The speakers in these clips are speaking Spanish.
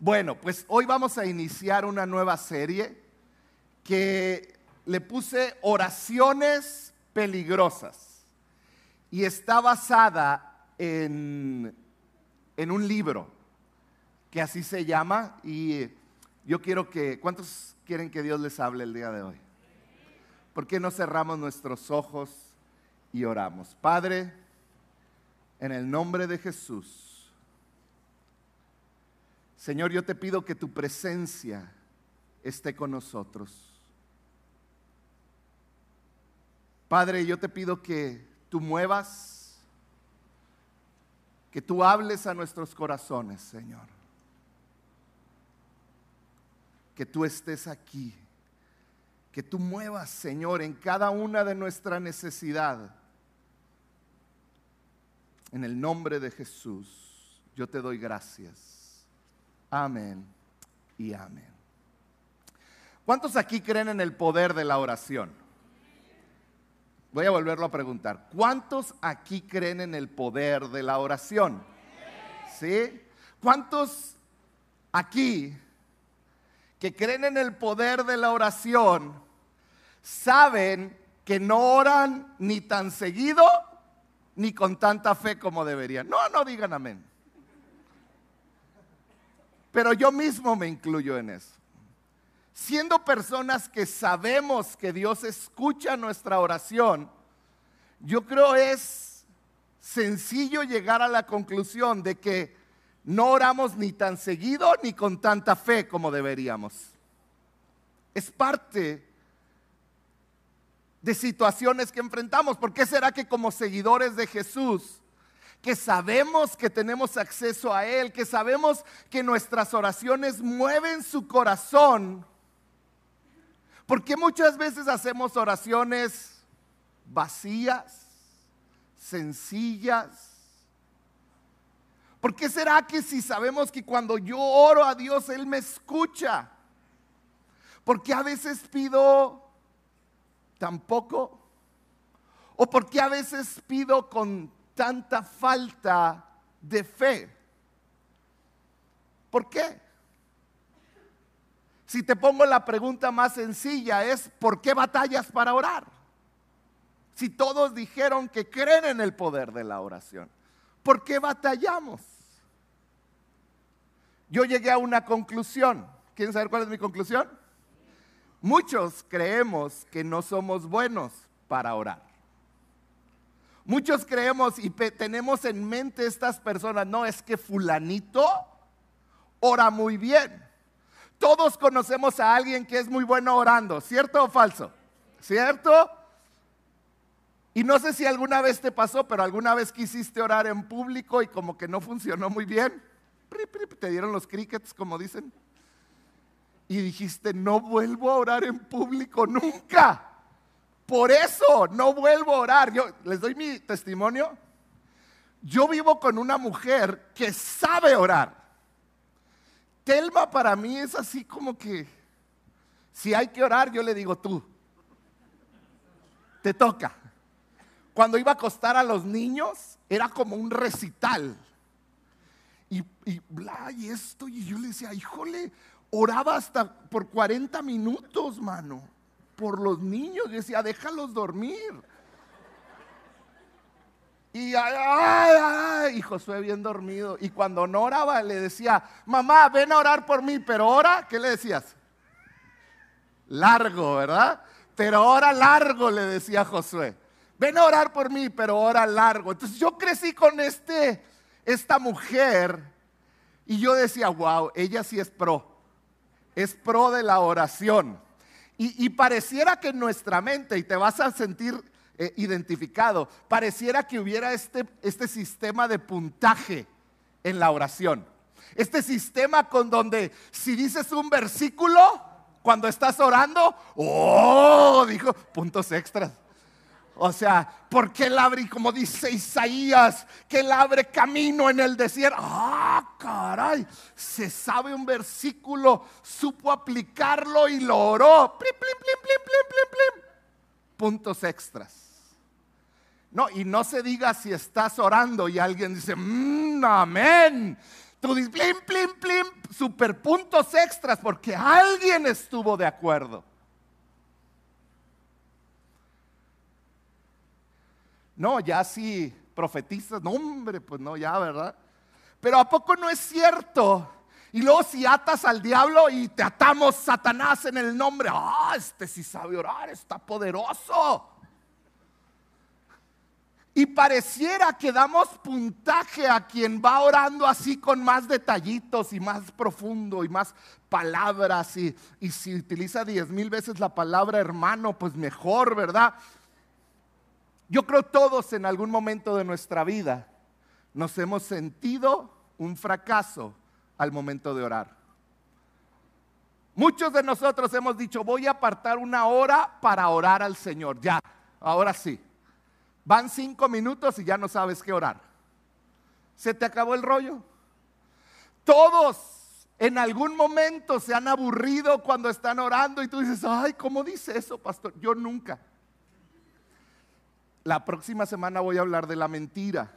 Bueno, pues hoy vamos a iniciar una nueva serie que le puse oraciones peligrosas y está basada en, en un libro que así se llama y yo quiero que, ¿cuántos quieren que Dios les hable el día de hoy? ¿Por qué no cerramos nuestros ojos y oramos? Padre, en el nombre de Jesús, Señor, yo te pido que tu presencia esté con nosotros. Padre, yo te pido que tú muevas, que tú hables a nuestros corazones, Señor. Que tú estés aquí, que tú muevas, Señor, en cada una de nuestra necesidad. En el nombre de Jesús, yo te doy gracias. Amén y amén. ¿Cuántos aquí creen en el poder de la oración? Voy a volverlo a preguntar. ¿Cuántos aquí creen en el poder de la oración? ¿Sí? ¿Cuántos aquí que creen en el poder de la oración saben que no oran ni tan seguido ni con tanta fe como deberían? No, no digan amén. Pero yo mismo me incluyo en eso siendo personas que sabemos que Dios escucha nuestra oración, yo creo es sencillo llegar a la conclusión de que no oramos ni tan seguido ni con tanta fe como deberíamos. Es parte de situaciones que enfrentamos. ¿Por qué será que como seguidores de Jesús, que sabemos que tenemos acceso a Él, que sabemos que nuestras oraciones mueven su corazón, porque muchas veces hacemos oraciones vacías, sencillas. ¿Por qué será que si sabemos que cuando yo oro a Dios, Él me escucha? ¿Por qué a veces pido tan poco? ¿O por qué a veces pido con tanta falta de fe? ¿Por qué? Si te pongo la pregunta más sencilla es, ¿por qué batallas para orar? Si todos dijeron que creen en el poder de la oración, ¿por qué batallamos? Yo llegué a una conclusión. ¿Quieren saber cuál es mi conclusión? Muchos creemos que no somos buenos para orar. Muchos creemos y tenemos en mente estas personas, no es que fulanito ora muy bien. Todos conocemos a alguien que es muy bueno orando, ¿cierto o falso? ¿Cierto? Y no sé si alguna vez te pasó, pero alguna vez quisiste orar en público y como que no funcionó muy bien. Te dieron los crickets, como dicen. Y dijiste, no vuelvo a orar en público nunca. Por eso no vuelvo a orar. Yo les doy mi testimonio. Yo vivo con una mujer que sabe orar. Telma para mí es así como que, si hay que orar, yo le digo tú, te toca. Cuando iba a acostar a los niños, era como un recital. Y, y bla, y esto, y yo le decía, híjole, oraba hasta por 40 minutos, mano, por los niños. Yo decía, déjalos dormir. Y, ay, y Josué bien dormido. Y cuando no oraba, le decía, mamá, ven a orar por mí, pero ora, ¿qué le decías? Largo, ¿verdad? Pero ora largo, le decía Josué. Ven a orar por mí, pero ora largo. Entonces yo crecí con este, esta mujer y yo decía, wow, ella sí es pro. Es pro de la oración. Y, pareciera que en nuestra mente, y te vas a sentir eh, identificado. Pareciera que hubiera este, este sistema de puntaje en la oración. Este sistema con donde si dices un versículo cuando estás orando, oh, dijo, puntos extras. O sea, porque él abre, como dice Isaías, que él abre camino en el desierto. Ah, caray, se sabe un versículo, supo aplicarlo y lo oró. Puntos extras. No, y no se diga si estás orando y alguien dice, mmm, amén. Tú dices, plim, plim, plim, super puntos extras porque alguien estuvo de acuerdo. No, ya sí, profetistas, no hombre, pues no, ya, ¿verdad? Pero ¿a poco no es cierto? Y luego si atas al diablo y te atamos Satanás en el nombre, ah, este sí sabe orar, está poderoso. Y pareciera que damos puntaje a quien va orando así con más detallitos y más profundo y más palabras. Y, y si utiliza diez mil veces la palabra hermano, pues mejor, ¿verdad? Yo creo todos en algún momento de nuestra vida nos hemos sentido un fracaso al momento de orar. Muchos de nosotros hemos dicho, voy a apartar una hora para orar al Señor. Ya, ahora sí. Van cinco minutos y ya no sabes qué orar. Se te acabó el rollo. Todos en algún momento se han aburrido cuando están orando y tú dices, ay, ¿cómo dice eso, pastor? Yo nunca. La próxima semana voy a hablar de la mentira.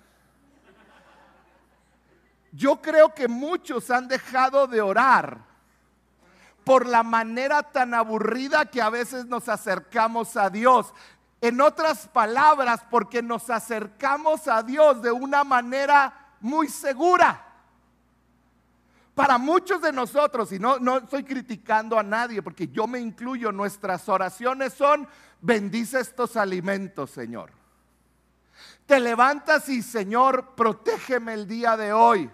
Yo creo que muchos han dejado de orar por la manera tan aburrida que a veces nos acercamos a Dios. En otras palabras, porque nos acercamos a Dios de una manera muy segura. Para muchos de nosotros, y no, estoy criticando a nadie, porque yo me incluyo, nuestras oraciones son, bendice estos alimentos, Señor. Te levantas y, Señor, protégeme el día de hoy.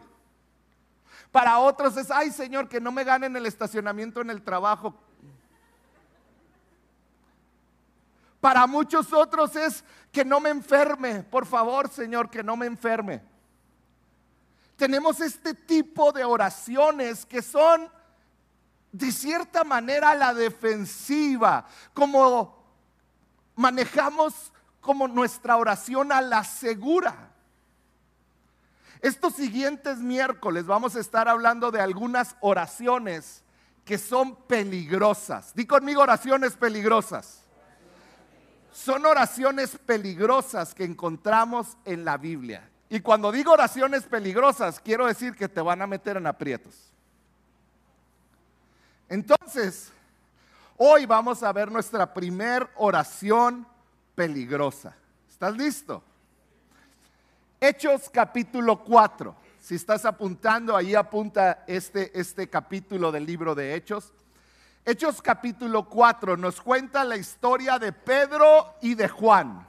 Para otros es, ay, Señor, que no me ganen el estacionamiento en el trabajo. Para muchos otros es que no me enferme. Por favor, Señor, que no me enferme. Tenemos este tipo de oraciones que son de cierta manera la defensiva, como manejamos como nuestra oración a la segura. Estos siguientes miércoles vamos a estar hablando de algunas oraciones que son peligrosas. Di conmigo oraciones peligrosas son oraciones peligrosas que encontramos en la Biblia. Y cuando digo oraciones peligrosas, quiero decir que te van a meter en aprietos. Entonces, hoy vamos a ver nuestra primer oración peligrosa. ¿Estás listo? Hechos capítulo 4. Si estás apuntando, ahí apunta este, este capítulo del libro de Hechos. Hechos capítulo 4 nos cuenta la historia de Pedro y de Juan.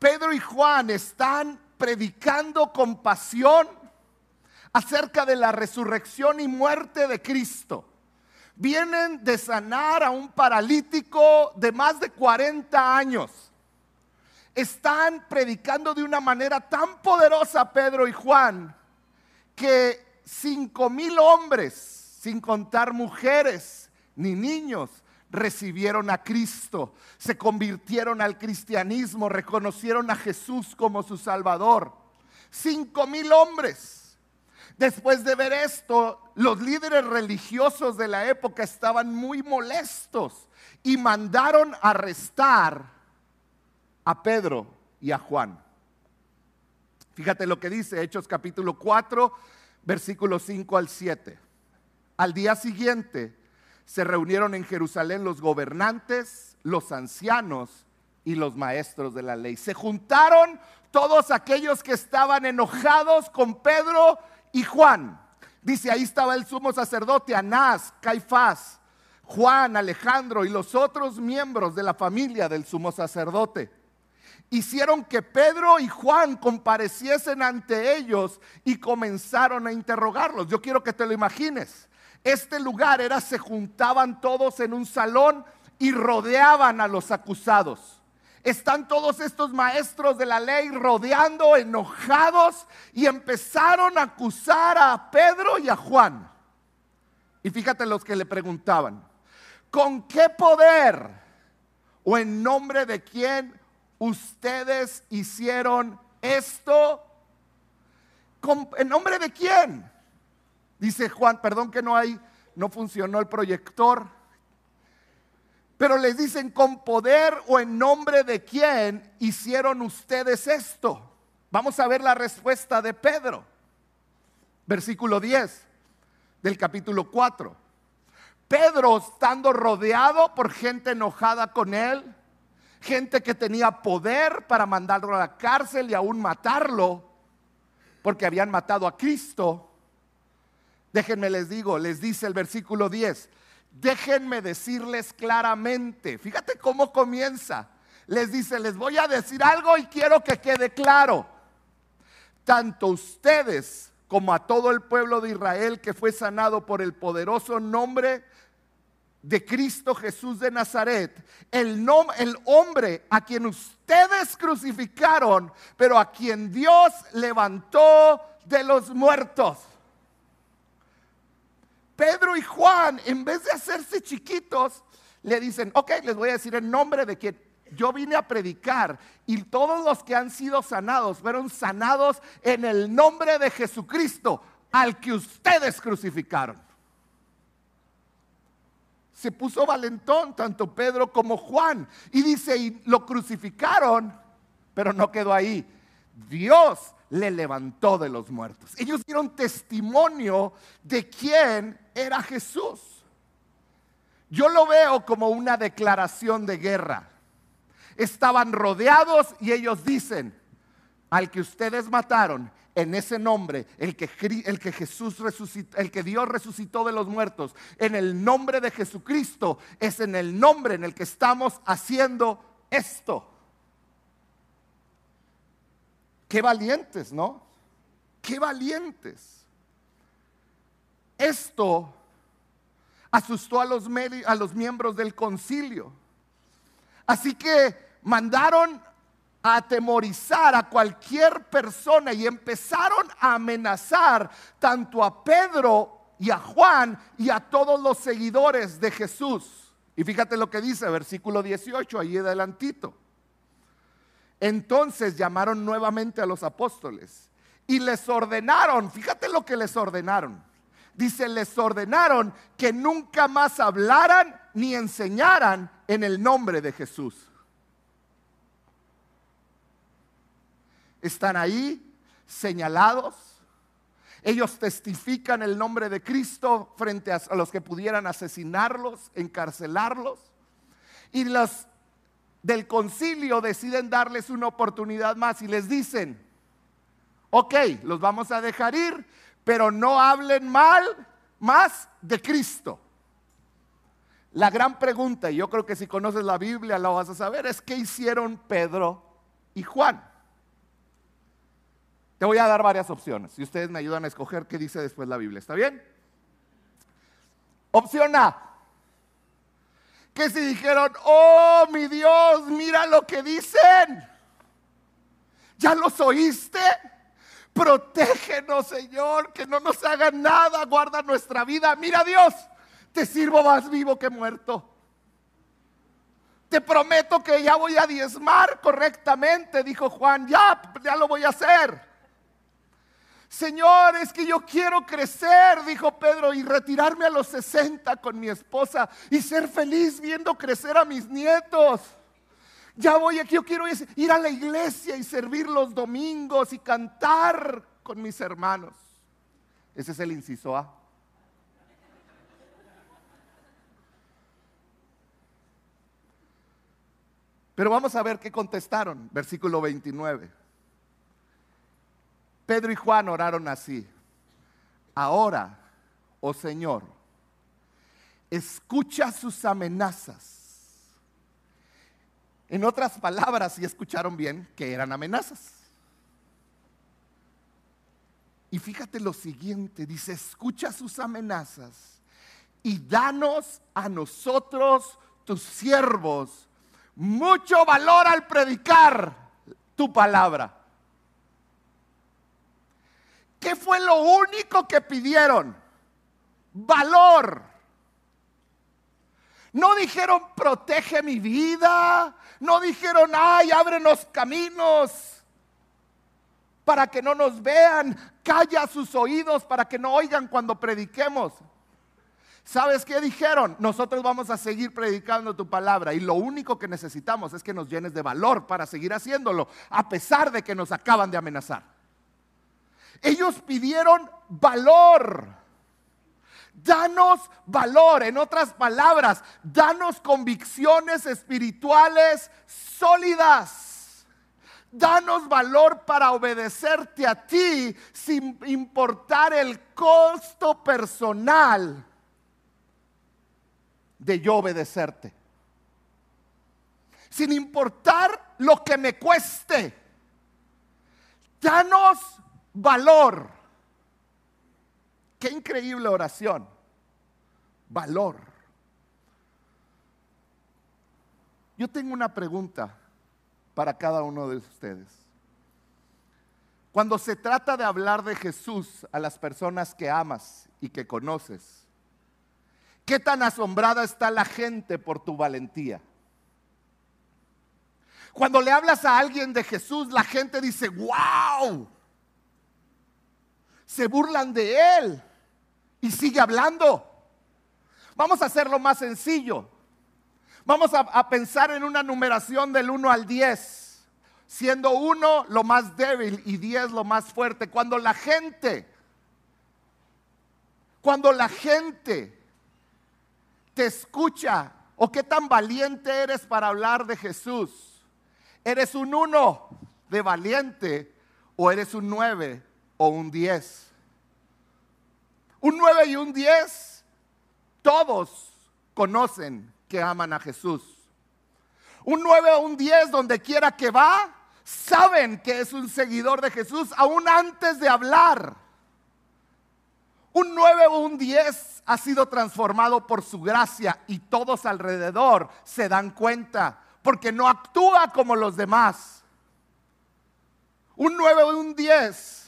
Pedro y Juan están predicando con pasión acerca de la resurrección y muerte de Cristo. Vienen de sanar a un paralítico de más de 40 años. Están predicando de una manera tan poderosa Pedro y Juan que cinco mil hombres, sin contar mujeres, ni niños recibieron a Cristo, se convirtieron al cristianismo, reconocieron a Jesús como su Salvador. Cinco mil hombres. Después de ver esto, los líderes religiosos de la época estaban muy molestos y mandaron arrestar a Pedro y a Juan. Fíjate lo que dice Hechos capítulo 4, versículos 5 al 7. Al día siguiente, se reunieron en Jerusalén los gobernantes, los ancianos y los maestros de la ley. Se juntaron todos aquellos que estaban enojados con Pedro y Juan. Dice, ahí estaba el sumo sacerdote, Anás, Caifás, Juan, Alejandro y los otros miembros de la familia del sumo sacerdote. Hicieron que Pedro y Juan compareciesen ante ellos y comenzaron a interrogarlos. Yo quiero que te lo imagines. Este lugar era, se juntaban todos en un salón y rodeaban a los acusados. Están todos estos maestros de la ley rodeando, enojados, y empezaron a acusar a Pedro y a Juan. Y fíjate los que le preguntaban, ¿con qué poder o en nombre de quién ustedes hicieron esto? ¿En nombre de quién? Dice Juan, perdón que no hay, no funcionó el proyector. Pero les dicen, ¿con poder o en nombre de quién hicieron ustedes esto? Vamos a ver la respuesta de Pedro. Versículo 10 del capítulo 4. Pedro estando rodeado por gente enojada con él, gente que tenía poder para mandarlo a la cárcel y aún matarlo, porque habían matado a Cristo. Déjenme les digo, les dice el versículo 10, déjenme decirles claramente, fíjate cómo comienza, les dice, les voy a decir algo y quiero que quede claro, tanto ustedes como a todo el pueblo de Israel que fue sanado por el poderoso nombre de Cristo Jesús de Nazaret, el, el hombre a quien ustedes crucificaron, pero a quien Dios levantó de los muertos. Pedro y Juan, en vez de hacerse chiquitos, le dicen, ok, les voy a decir el nombre de quien yo vine a predicar y todos los que han sido sanados fueron sanados en el nombre de Jesucristo, al que ustedes crucificaron. Se puso valentón tanto Pedro como Juan y dice, y lo crucificaron, pero no quedó ahí. Dios le levantó de los muertos. Ellos dieron testimonio de quién era Jesús. Yo lo veo como una declaración de guerra estaban rodeados y ellos dicen, al que ustedes mataron, en ese nombre, el que, Jesús resucitó, el que Dios resucitó de los muertos, en el nombre de Jesucristo, es en el nombre en el que estamos haciendo esto. Qué valientes, ¿no? Qué valientes. Esto asustó a los miembros del concilio. Así que mandaron a atemorizar a cualquier persona y empezaron a amenazar tanto a Pedro y a Juan y a todos los seguidores de Jesús. Y fíjate lo que dice, versículo 18, ahí adelantito. Entonces llamaron nuevamente a los apóstoles y les ordenaron, fíjate lo que les ordenaron. Dice, les ordenaron que nunca más hablaran ni enseñaran en el nombre de Jesús. Están ahí señalados. Ellos testifican el nombre de Cristo frente a los que pudieran asesinarlos, encarcelarlos. Y los del concilio deciden darles una oportunidad más y les dicen, ok, los vamos a dejar ir, pero no hablen mal más de Cristo. La gran pregunta, y yo creo que si conoces la Biblia la vas a saber, es qué hicieron Pedro y Juan. Te voy a dar varias opciones y ustedes me ayudan a escoger qué dice después la Biblia. ¿Está bien? Opción A. Que si dijeron, oh mi Dios, mira lo que dicen. ¿Ya los oíste? Protégenos, Señor, que no nos hagan nada, guarda nuestra vida. Mira, Dios, te sirvo más vivo que muerto. Te prometo que ya voy a diezmar correctamente, dijo Juan, ya, ya lo voy a hacer. Señor, es que yo quiero crecer, dijo Pedro, y retirarme a los 60 con mi esposa y ser feliz viendo crecer a mis nietos. Ya voy aquí, yo quiero ir a la iglesia y servir los domingos y cantar con mis hermanos. Ese es el inciso A. Pero vamos a ver qué contestaron, versículo 29. Pedro y Juan oraron así. Ahora, oh Señor, escucha sus amenazas. En otras palabras, si escucharon bien, que eran amenazas. Y fíjate lo siguiente, dice, escucha sus amenazas y danos a nosotros, tus siervos, mucho valor al predicar tu palabra. ¿Qué fue lo único que pidieron? Valor. No dijeron, protege mi vida. No dijeron, ay, ábrenos caminos para que no nos vean. Calla sus oídos para que no oigan cuando prediquemos. ¿Sabes qué dijeron? Nosotros vamos a seguir predicando tu palabra y lo único que necesitamos es que nos llenes de valor para seguir haciéndolo, a pesar de que nos acaban de amenazar. Ellos pidieron valor. Danos valor, en otras palabras, danos convicciones espirituales sólidas. Danos valor para obedecerte a ti sin importar el costo personal de yo obedecerte. Sin importar lo que me cueste. Danos valor. Qué increíble oración. Valor. Yo tengo una pregunta para cada uno de ustedes. Cuando se trata de hablar de Jesús a las personas que amas y que conoces, ¿qué tan asombrada está la gente por tu valentía? Cuando le hablas a alguien de Jesús, la gente dice, wow. Se burlan de él y sigue hablando. Vamos a hacerlo más sencillo. Vamos a, pensar en una numeración del 1 al 10, siendo 1 lo más débil y 10 lo más fuerte. Cuando la gente, cuando la gente te escucha o qué tan valiente eres para hablar de Jesús, ¿Eres un uno de valiente o eres un nueve o un diez? Un nueve y un diez, todos conocen que aman a Jesús. Un nueve o un diez, donde quiera que va, saben que es un seguidor de Jesús aún antes de hablar. Un nueve o un diez ha sido transformado por su gracia y todos alrededor se dan cuenta porque no actúa como los demás. Un 9 o un 10,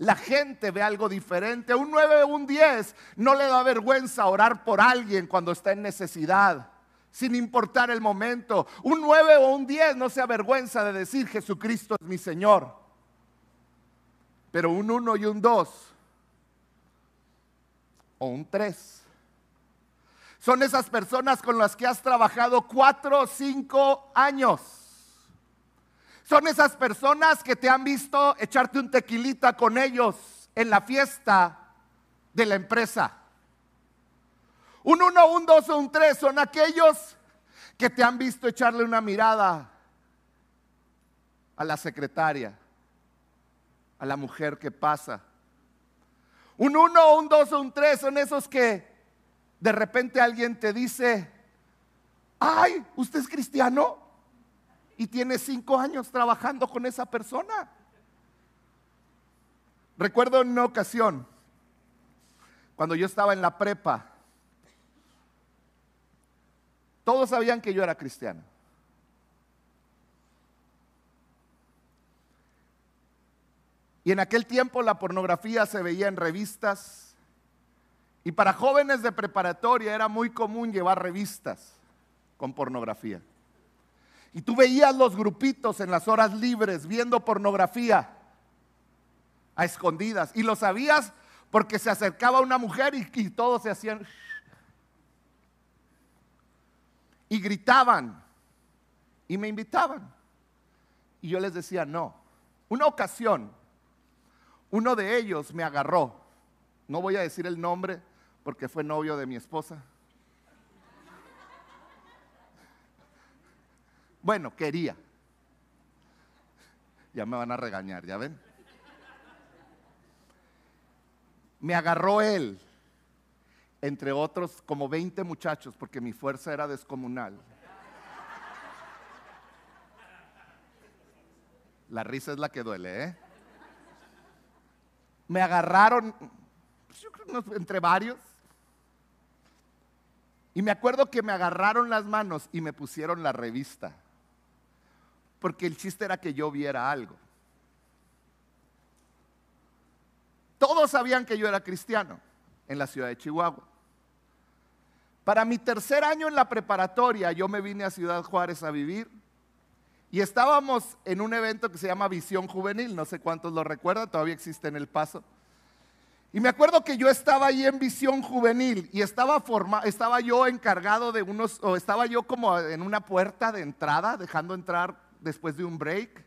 la gente ve algo diferente. Un 9 o un 10 no le da vergüenza orar por alguien cuando está en necesidad, sin importar el momento. Un 9 o un 10 no se avergüenza de decir Jesucristo es mi Señor. Pero un 1 y un 2 o un 3 son esas personas con las que has trabajado cuatro o cinco años. Son esas personas que te han visto echarte un tequilita con ellos en la fiesta de la empresa. Un uno, un dos o un tres son aquellos que te han visto echarle una mirada a la secretaria, a la mujer que pasa. Un uno, un dos o un tres son esos que de repente alguien te dice, ay, ¿usted es cristiano? Y tiene cinco años trabajando con esa persona. Recuerdo en una ocasión, cuando yo estaba en la prepa, todos sabían que yo era cristiano. Y en aquel tiempo la pornografía se veía en revistas, y para jóvenes de preparatoria era muy común llevar revistas con pornografía. Y tú veías los grupitos en las horas libres viendo pornografía a escondidas. Y lo sabías porque se acercaba una mujer y, todos se hacían... Y gritaban. Y me invitaban. Y yo les decía, no. Una ocasión, uno de ellos me agarró. No voy a decir el nombre porque fue novio de mi esposa. Bueno, quería. Ya me van a regañar, ¿ya ven? Me agarró él, entre otros como 20 muchachos, porque mi fuerza era descomunal. La risa es la que duele, ¿eh? Me agarraron, entre varios, y me acuerdo que me agarraron las manos y me pusieron la revista, porque el chiste era que yo viera algo. Todos sabían que yo era cristiano en la ciudad de Chihuahua. Para mi tercer año en la preparatoria, yo me vine a Ciudad Juárez a vivir y estábamos en un evento que se llama Visión Juvenil, no sé cuántos lo recuerdan, todavía existe en El Paso. Y me acuerdo que yo estaba ahí en visión juvenil y estaba, forma, estaba yo encargado de unos, o estaba yo como en una puerta de entrada, dejando entrar después de un break.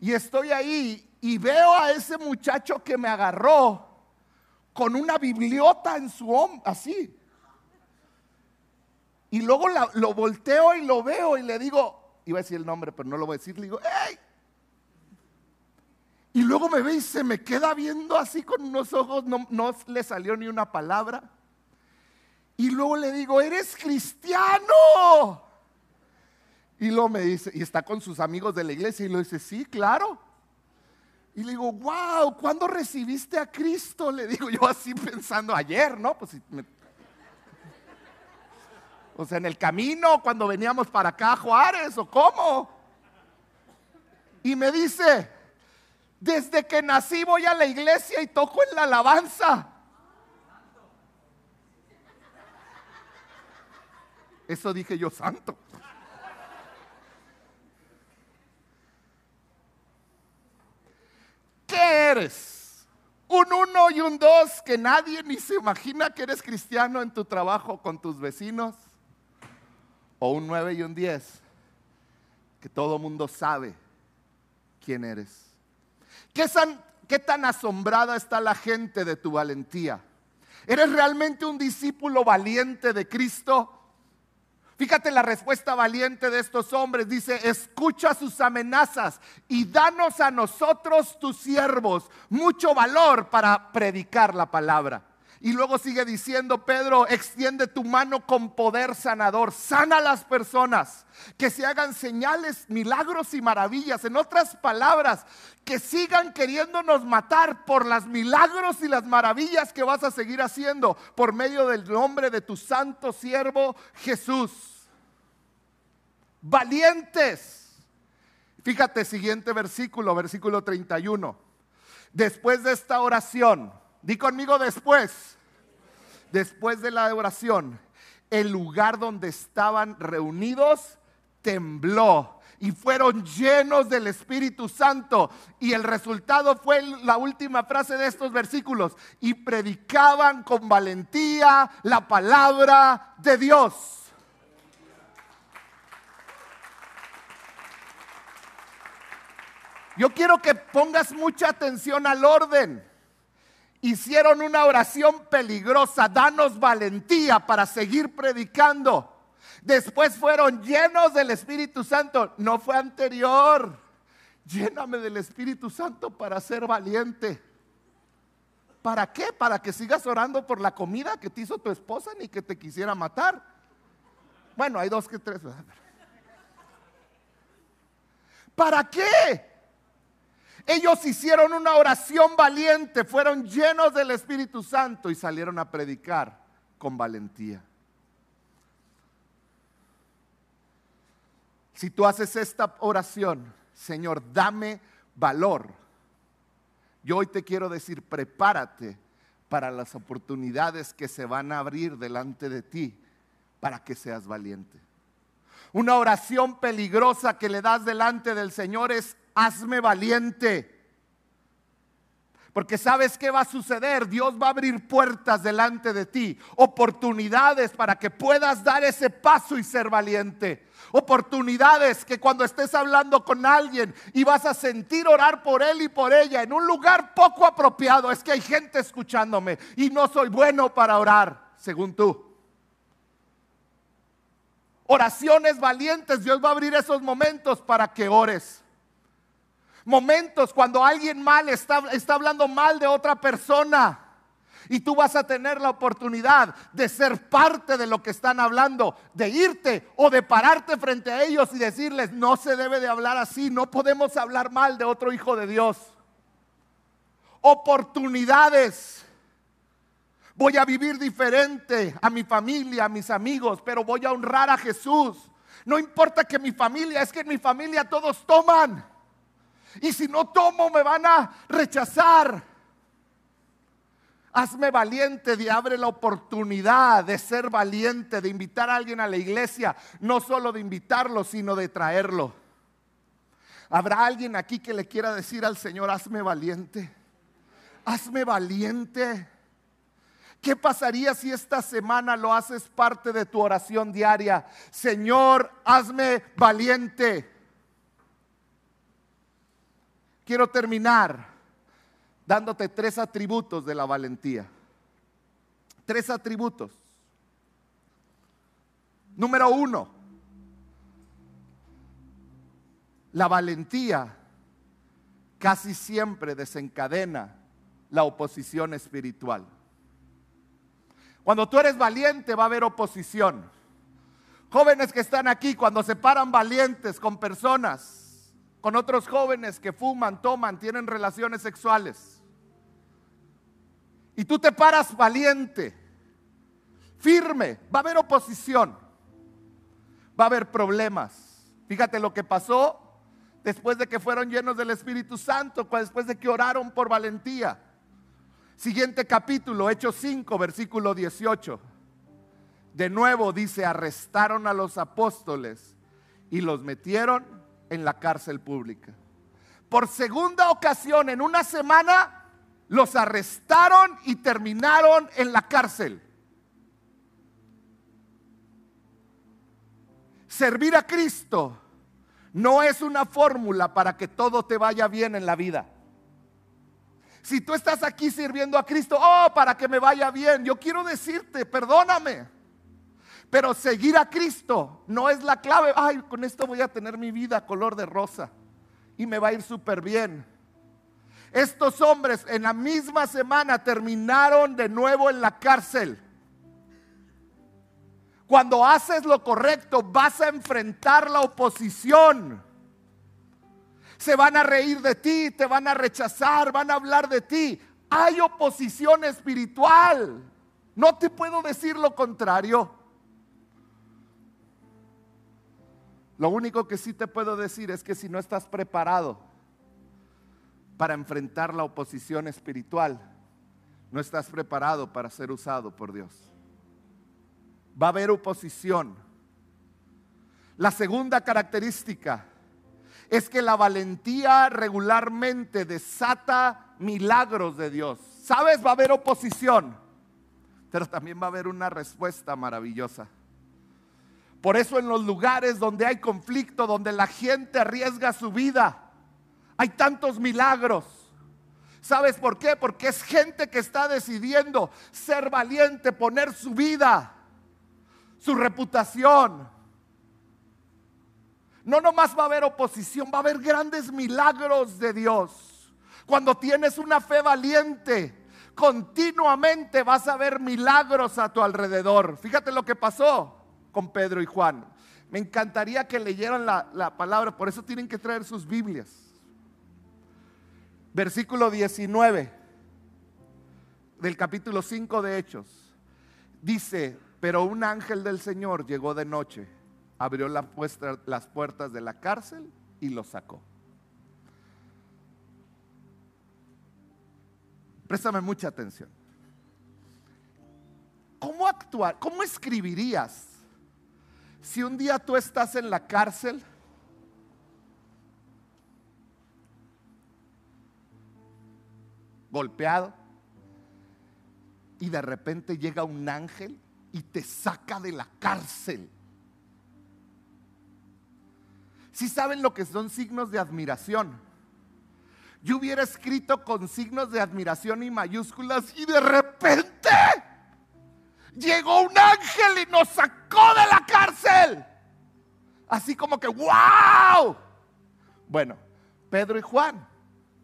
Y estoy ahí y veo a ese muchacho que me agarró con una bibliota en su hombro, así. Y luego lo volteo y lo veo y le digo, iba a decir el nombre, pero no lo voy a decir, le digo, ¡Ey! Y luego me ve y se me queda viendo así con unos ojos, no, no le salió ni una palabra. Y luego le digo, eres cristiano. Y luego me dice, y está con sus amigos de la iglesia y lo dice, sí, claro. Y le digo, wow, ¿cuándo recibiste a Cristo? Le digo yo así pensando, ayer, ¿no? Pues O sea, en el camino, cuando veníamos para acá Juárez, ¿o cómo? Y me dice, desde que nací voy a la iglesia y toco en la alabanza. Eso dije yo, santo. ¿Qué eres? Un uno y un dos que nadie ni se imagina que eres cristiano en tu trabajo con tus vecinos. O un nueve y un diez que todo mundo sabe quién eres. ¿Qué tan, ¿Qué tan asombrada está la gente de tu valentía? ¿Eres realmente un discípulo valiente de Cristo? Fíjate la respuesta valiente de estos hombres. Dice, escucha sus amenazas y danos a nosotros, tus siervos, mucho valor para predicar la palabra. Y luego sigue diciendo Pedro, extiende tu mano con poder sanador, sana a las personas, que se hagan señales, milagros y maravillas. En otras palabras, que sigan queriéndonos matar por las milagros y las maravillas que vas a seguir haciendo por medio del nombre de tu santo siervo Jesús. Valientes. Fíjate, siguiente versículo, versículo 31. Después de esta oración, Di conmigo después. Después de la oración, el lugar donde estaban reunidos tembló y fueron llenos del Espíritu Santo. Y el resultado fue la última frase de estos versículos. Y predicaban con valentía la palabra de Dios. Yo quiero que pongas mucha atención al orden hicieron una oración peligrosa, danos valentía para seguir predicando. Después fueron llenos del Espíritu Santo, no fue anterior. Lléname del Espíritu Santo para ser valiente. ¿Para qué? Para que sigas orando por la comida que te hizo tu esposa ni que te quisiera matar. Bueno, hay dos que tres. ¿Para qué? Ellos hicieron una oración valiente, fueron llenos del Espíritu Santo y salieron a predicar con valentía. Si tú haces esta oración, Señor, dame valor. Yo hoy te quiero decir, prepárate para las oportunidades que se van a abrir delante de ti para que seas valiente. Una oración peligrosa que le das delante del Señor es hazme valiente. Porque sabes qué va a suceder. Dios va a abrir puertas delante de ti, oportunidades para que puedas dar ese paso y ser valiente. Oportunidades que cuando estés hablando con alguien y vas a sentir orar por él y por ella en un lugar poco apropiado, es que hay gente escuchándome y no soy bueno para orar, según tú. Oraciones valientes, Dios va a abrir esos momentos para que ores momentos cuando alguien mal está, está hablando mal de otra persona. Y tú vas a tener la oportunidad de ser parte de lo que están hablando, de irte o de pararte frente a ellos y decirles, no se debe de hablar así, no podemos hablar mal de otro hijo de Dios. Oportunidades. Voy a vivir diferente a mi familia, a mis amigos, pero voy a honrar a Jesús. No importa que mi familia, es que en mi familia todos toman. Y si no tomo, me van a rechazar. Hazme valiente de abre la oportunidad de ser valiente, de invitar a alguien a la iglesia, no solo de invitarlo, sino de traerlo. ¿Habrá alguien aquí que le quiera decir al Señor, hazme valiente? Hazme valiente. ¿Qué pasaría si esta semana lo haces parte de tu oración diaria? Señor, hazme valiente. Quiero terminar dándote tres atributos de la valentía. Tres atributos. Número uno, la valentía casi siempre desencadena la oposición espiritual. Cuando tú eres valiente va a haber oposición. Jóvenes que están aquí, cuando se paran valientes con personas, con otros jóvenes que fuman, toman, tienen relaciones sexuales, y tú te paras valiente, firme, va a haber oposición, va a haber problemas. Fíjate lo que pasó después de que fueron llenos del Espíritu Santo, después de que oraron por valentía. Siguiente capítulo, Hechos 5, versículo 18. De nuevo dice, arrestaron a los apóstoles y los metieron en la cárcel pública. Por segunda ocasión, en una semana, los arrestaron y terminaron en la cárcel. Servir a Cristo no es una fórmula para que todo te vaya bien en la vida. Si tú estás aquí sirviendo a Cristo, oh, para que me vaya bien, yo quiero decirte, perdóname. Pero seguir a Cristo no es la clave. Ay, con esto voy a tener mi vida color de rosa y me va a ir súper bien. Estos hombres en la misma semana terminaron de nuevo en la cárcel. Cuando haces lo correcto vas a enfrentar la oposición. Se van a reír de ti, te van a rechazar, van a hablar de ti. Hay oposición espiritual. No te puedo decir lo contrario. Lo único que sí te puedo decir es que si no estás preparado para enfrentar la oposición espiritual, no estás preparado para ser usado por Dios va a haber oposición. La segunda característica es que la valentía regularmente desata milagros de Dios. ¿Sabes? Va a haber oposición, pero también va a haber una respuesta maravillosa. Por eso en los lugares donde hay conflicto, donde la gente arriesga su vida, hay tantos milagros. ¿Sabes por qué? Porque es gente que está decidiendo ser valiente, poner su vida su reputación. No nomás va a haber oposición, va a haber grandes milagros de Dios. Cuando tienes una fe valiente, continuamente vas a ver milagros a tu alrededor. Fíjate lo que pasó con Pedro y Juan. Me encantaría que leyeran la, la palabra, por eso tienen que traer sus Biblias. Versículo 19 del capítulo 5 de Hechos. Dice, pero un ángel del Señor llegó de noche, abrió las puertas de la cárcel y lo sacó. Préstame mucha atención. ¿Cómo actuar? ¿Cómo escribirías si un día tú estás en la cárcel? golpeado y de repente llega un ángel y te saca de la cárcel. Si saben lo que son signos de admiración. Yo hubiera escrito con signos de admiración y mayúsculas y de repente llegó un ángel y nos sacó de la cárcel. Así como que, wow. Bueno, Pedro y Juan,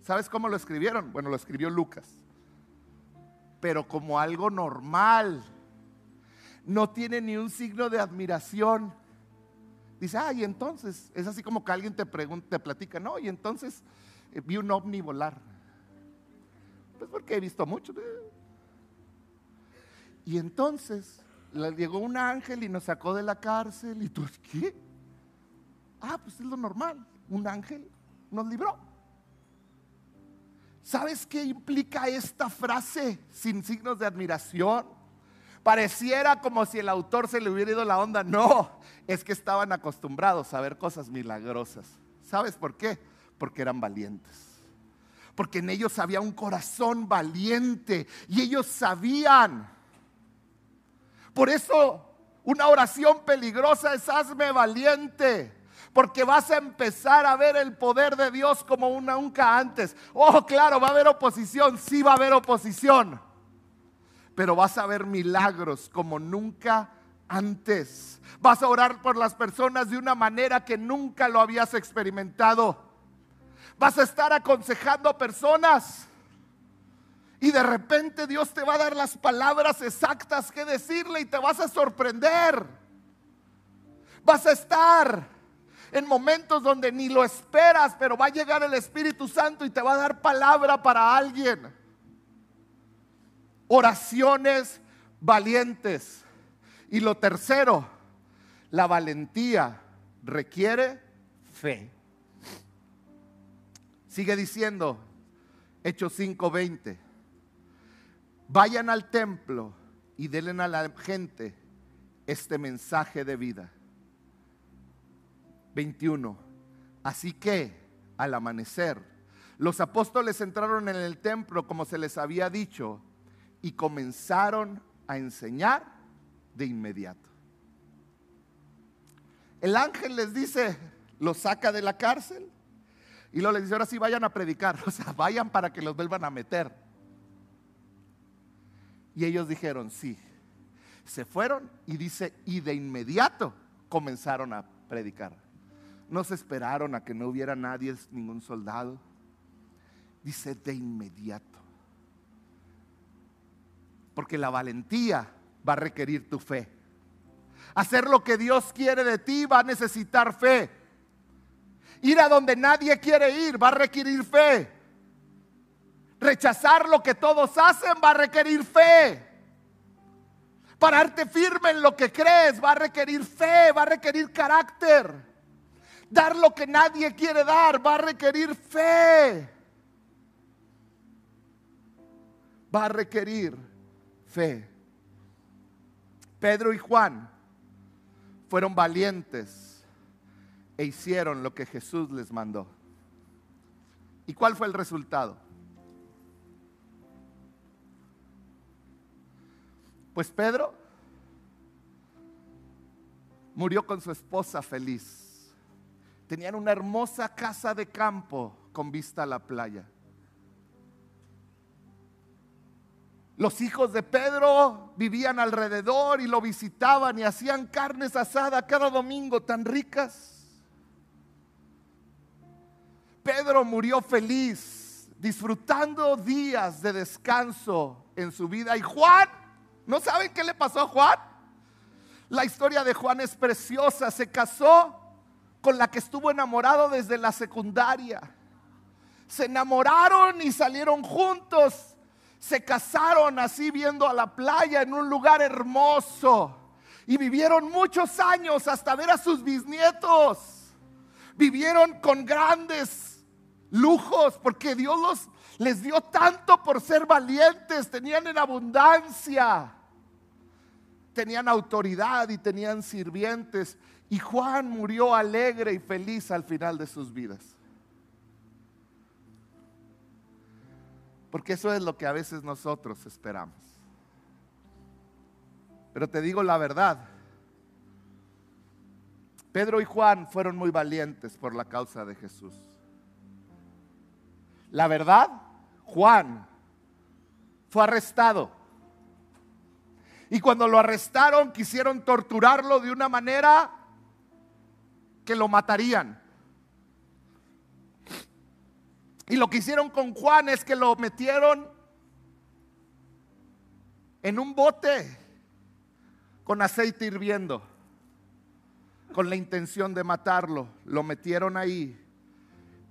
¿sabes cómo lo escribieron? Bueno, lo escribió Lucas. Pero como algo normal no tiene ni un signo de admiración. Dice, ah, y entonces, es así como que alguien te pregunta, te platica, no, y entonces eh, vi un ovni volar. Pues porque he visto mucho. Y entonces llegó un ángel y nos sacó de la cárcel. ¿Y tú qué? Ah, pues es lo normal. Un ángel nos libró. ¿Sabes qué implica esta frase sin signos de admiración? Pareciera como si el autor se le hubiera ido la onda. No, es que estaban acostumbrados a ver cosas milagrosas. ¿Sabes por qué? Porque eran valientes. Porque en ellos había un corazón valiente y ellos sabían. Por eso una oración peligrosa es hazme valiente. porque vas a empezar a ver el poder de Dios como nunca antes. Oh, claro, va a haber oposición, sí va a haber oposición, pero vas a ver milagros como nunca antes. Vas a orar por las personas de una manera que nunca lo habías experimentado. Vas a estar aconsejando a personas. Y de repente Dios te va a dar las palabras exactas que decirle y te vas a sorprender. Vas a estar en momentos donde ni lo esperas, pero va a llegar el Espíritu Santo y te va a dar palabra para alguien. Oraciones valientes. Y lo tercero, la valentía requiere fe. Sigue diciendo Hechos 5:20. Vayan al templo y denle a la gente este mensaje de vida. 21. Así que al amanecer, los apóstoles entraron en el templo como se les había dicho y comenzaron a enseñar de inmediato. El ángel les dice, los saca de la cárcel y luego les dice, ahora sí vayan a predicar, o sea, vayan para que los vuelvan a meter. Y ellos dijeron, sí. Se fueron y dice, y de inmediato comenzaron a predicar. No se esperaron a que no hubiera nadie, ningún soldado. Dice, de inmediato. Porque la valentía va a requerir tu fe. Hacer lo que Dios quiere de ti va a necesitar fe. Ir a donde nadie quiere ir va a requerir fe. Rechazar lo que todos hacen va a requerir fe. Pararte firme en lo que crees va a requerir fe, va a requerir carácter. Dar lo que nadie quiere dar va a requerir fe. Va a requerir fe. Pedro y Juan fueron valientes e hicieron lo que Jesús les mandó. ¿Y cuál fue el resultado? Pues Pedro murió con su esposa feliz. Tenían una hermosa casa de campo con vista a la playa. Los hijos de Pedro vivían alrededor y lo visitaban y hacían carnes asadas cada domingo tan ricas. Pedro murió feliz, disfrutando días de descanso en su vida. Y Juan, ¿no saben qué le pasó a Juan? La historia de Juan es preciosa. Se casó con la que estuvo enamorado desde la secundaria. Se enamoraron y salieron juntos se casaron así viendo a la playa en un lugar hermoso y vivieron muchos años hasta ver a sus bisnietos. Vivieron con grandes lujos porque Dios los, les dio tanto por ser valientes, tenían en abundancia, tenían autoridad y tenían sirvientes. Y Juan murió alegre y feliz al final de sus vidas. Porque eso es lo que a veces nosotros esperamos. Pero te digo la verdad. Pedro y Juan fueron muy valientes por la causa de Jesús. La verdad, Juan fue arrestado. Y cuando lo arrestaron quisieron torturarlo de una manera que lo matarían. Y lo que hicieron con Juan es que lo metieron en un bote con aceite hirviendo, con la intención de matarlo. Lo metieron ahí.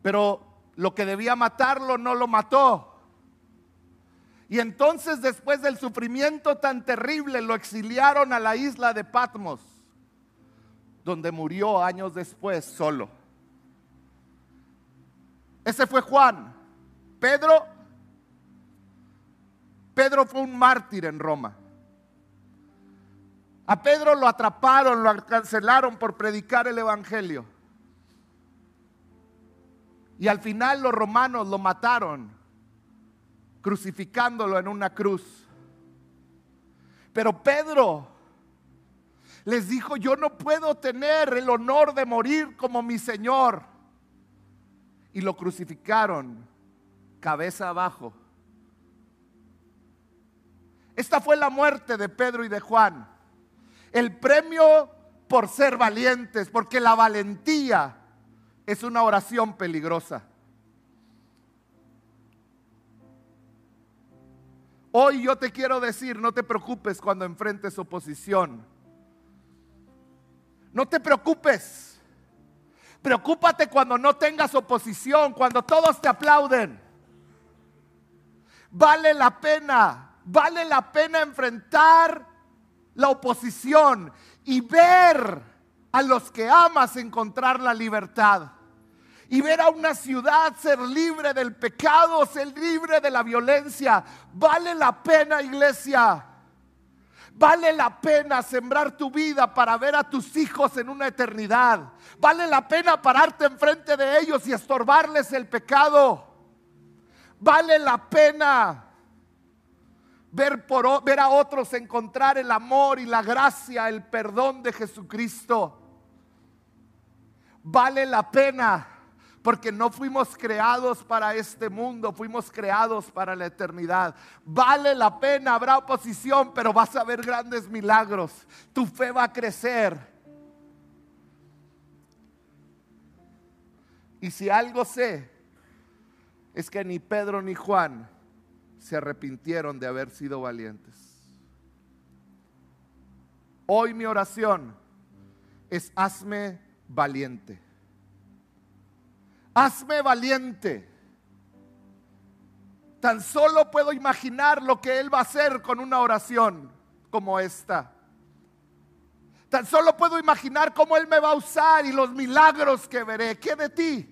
Pero lo que debía matarlo no lo mató. Y entonces después del sufrimiento tan terrible lo exiliaron a la isla de Patmos, donde murió años después solo. Ese fue Juan. Pedro, Pedro fue un mártir en Roma. A Pedro lo atraparon, lo cancelaron por predicar el Evangelio. Y al final los romanos lo mataron, crucificándolo en una cruz. Pero Pedro les dijo, yo no puedo tener el honor de morir como mi Señor. Y lo crucificaron cabeza abajo. Esta fue la muerte de Pedro y de Juan. El premio por ser valientes, porque la valentía es una oración peligrosa. Hoy yo te quiero decir, no te preocupes cuando enfrentes oposición. No te preocupes. Preocúpate cuando no tengas oposición, cuando todos te aplauden. Vale la pena, vale la pena enfrentar la oposición y ver a los que amas encontrar la libertad. Y ver a una ciudad ser libre del pecado, ser libre de la violencia. Vale la pena, iglesia. Vale la pena sembrar tu vida para ver a tus hijos en una eternidad. Vale la pena pararte enfrente de ellos y estorbarles el pecado. Vale la pena ver, por, ver a otros encontrar el amor y la gracia, el perdón de Jesucristo. Vale la pena porque no fuimos creados para este mundo, fuimos creados para la eternidad. Vale la pena, habrá oposición, pero vas a ver grandes milagros. Tu fe va a crecer. Y si algo sé, es que ni Pedro ni Juan se arrepintieron de haber sido valientes. Hoy mi oración es hazme valiente. Hazme valiente. Tan solo puedo imaginar lo que Él va a hacer con una oración como esta. Tan solo puedo imaginar cómo Él me va a usar y los milagros que veré. ¿Qué de ti?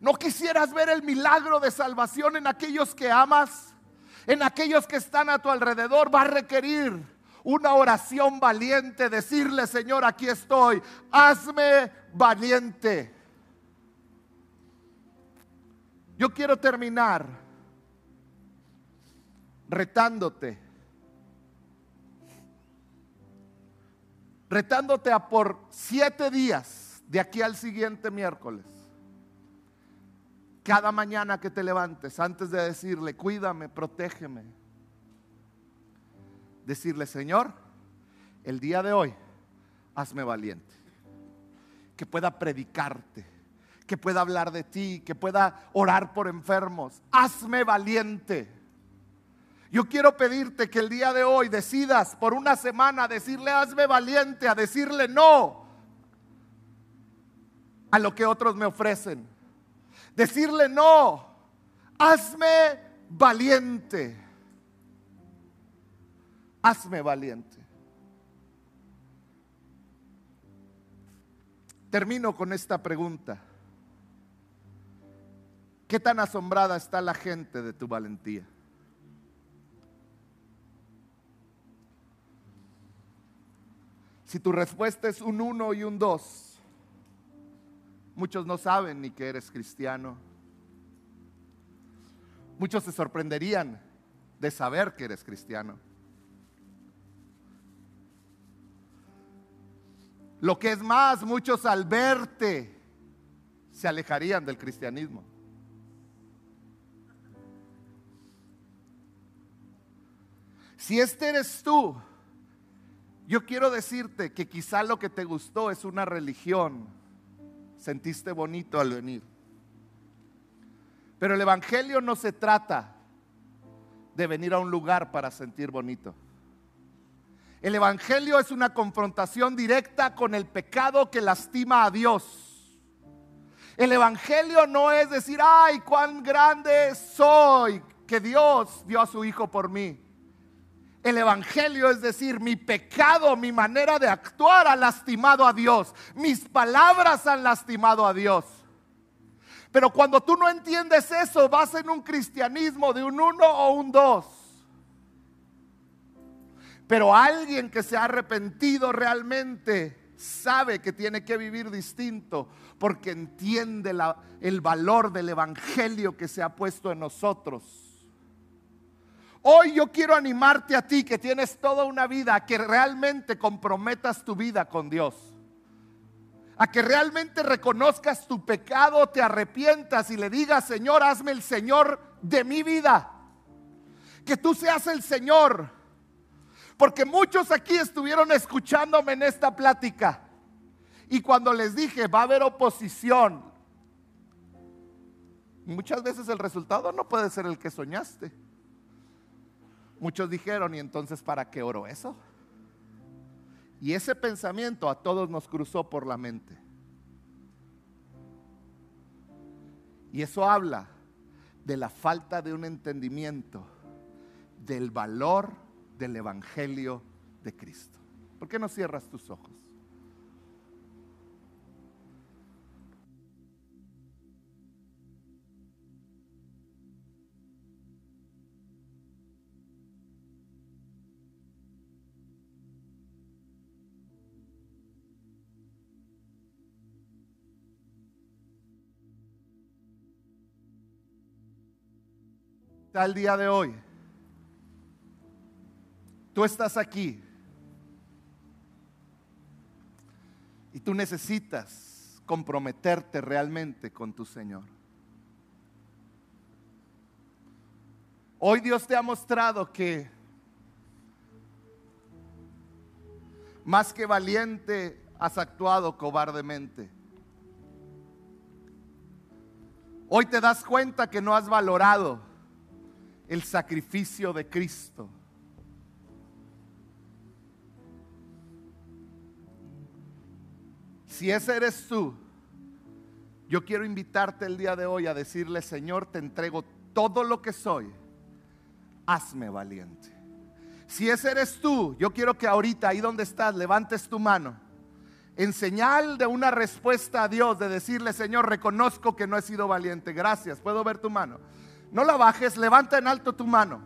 ¿No quisieras ver el milagro de salvación en aquellos que amas? En aquellos que están a tu alrededor. Va a requerir una oración valiente. Decirle, Señor, aquí estoy. Hazme valiente. Yo quiero terminar retándote. Retándote a por siete días de aquí al siguiente miércoles cada mañana que te levantes, antes de decirle, cuídame, protégeme, decirle, Señor, el día de hoy, hazme valiente. Que pueda predicarte, que pueda hablar de ti, que pueda orar por enfermos. Hazme valiente. Yo quiero pedirte que el día de hoy decidas por una semana decirle, hazme valiente, a decirle no a lo que otros me ofrecen Decirle no, hazme valiente. Hazme valiente. Termino con esta pregunta. ¿Qué tan asombrada está la gente de tu valentía? Si tu respuesta es un uno y un dos, Muchos no saben ni que eres cristiano. Muchos se sorprenderían de saber que eres cristiano. Lo que es más, muchos al verte se alejarían del cristianismo. Si este eres tú, yo quiero decirte que quizá lo que te gustó es una religión sentiste bonito al venir. Pero el Evangelio no se trata de venir a un lugar para sentir bonito. El Evangelio es una confrontación directa con el pecado que lastima a Dios. El Evangelio no es decir, ay, cuán grande soy que Dios dio a su Hijo por mí. El Evangelio es decir, mi pecado, mi manera de actuar ha lastimado a Dios. Mis palabras han lastimado a Dios. Pero cuando tú no entiendes eso, vas en un cristianismo de un uno o un dos. Pero alguien que se ha arrepentido realmente sabe que tiene que vivir distinto porque entiende el valor del Evangelio que se ha puesto en nosotros Hoy yo quiero animarte a ti que tienes toda una vida a que realmente comprometas tu vida con Dios. A que realmente reconozcas tu pecado, te arrepientas y le digas, Señor, hazme el Señor de mi vida. Que tú seas el Señor. Porque muchos aquí estuvieron escuchándome en esta plática. Y cuando les dije, va a haber oposición, muchas veces el resultado no puede ser el que soñaste. Muchos dijeron, ¿y entonces para qué oro eso? Y ese pensamiento a todos nos cruzó por la mente. Y eso habla de la falta de un entendimiento del valor del Evangelio de Cristo. ¿Por qué no cierras tus ojos? el día de hoy. Tú estás aquí y tú necesitas comprometerte realmente con tu Señor. Hoy Dios te ha mostrado que más que valiente has actuado cobardemente. Hoy te das cuenta que no has valorado el sacrificio de Cristo. Si ese eres tú, yo quiero invitarte el día de hoy a decirle, Señor, te entrego todo lo que soy, hazme valiente. Si ese eres tú, yo quiero que ahorita, ahí donde estás, levantes tu mano, en señal de una respuesta a Dios, de decirle, Señor, reconozco que no he sido valiente. Gracias, puedo ver tu mano. No la bajes, levanta en alto tu mano.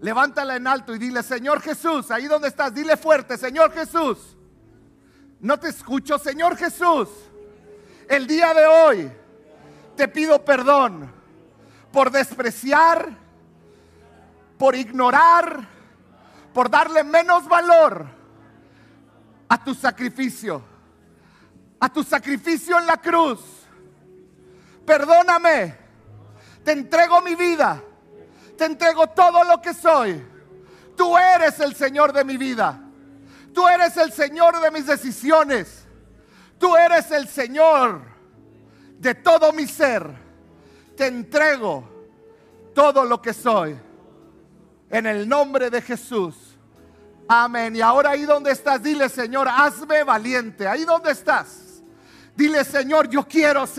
Levántala en alto y dile, Señor Jesús, ahí donde estás, dile fuerte, Señor Jesús. No te escucho, Señor Jesús. El día de hoy te pido perdón por despreciar, por ignorar, por darle menos valor a tu sacrificio, a tu sacrificio en la cruz. Perdóname te entrego mi vida. Te entrego todo lo que soy. Tú eres el Señor de mi vida. Tú eres el Señor de mis decisiones. Tú eres el Señor de todo mi ser. Te entrego todo lo que soy. En el nombre de Jesús. Amén. Y ahora ahí donde estás, dile Señor, hazme valiente. Ahí donde estás. Dile Señor, yo quiero ser.